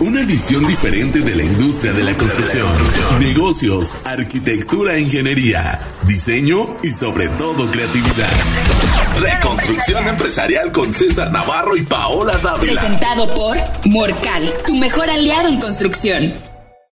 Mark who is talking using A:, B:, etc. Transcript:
A: Una visión diferente de la industria de la construcción. Negocios, arquitectura e ingeniería, diseño y sobre todo creatividad. Reconstrucción empresarial con César Navarro y Paola Dávila.
B: Presentado por Morcal, tu mejor aliado en construcción.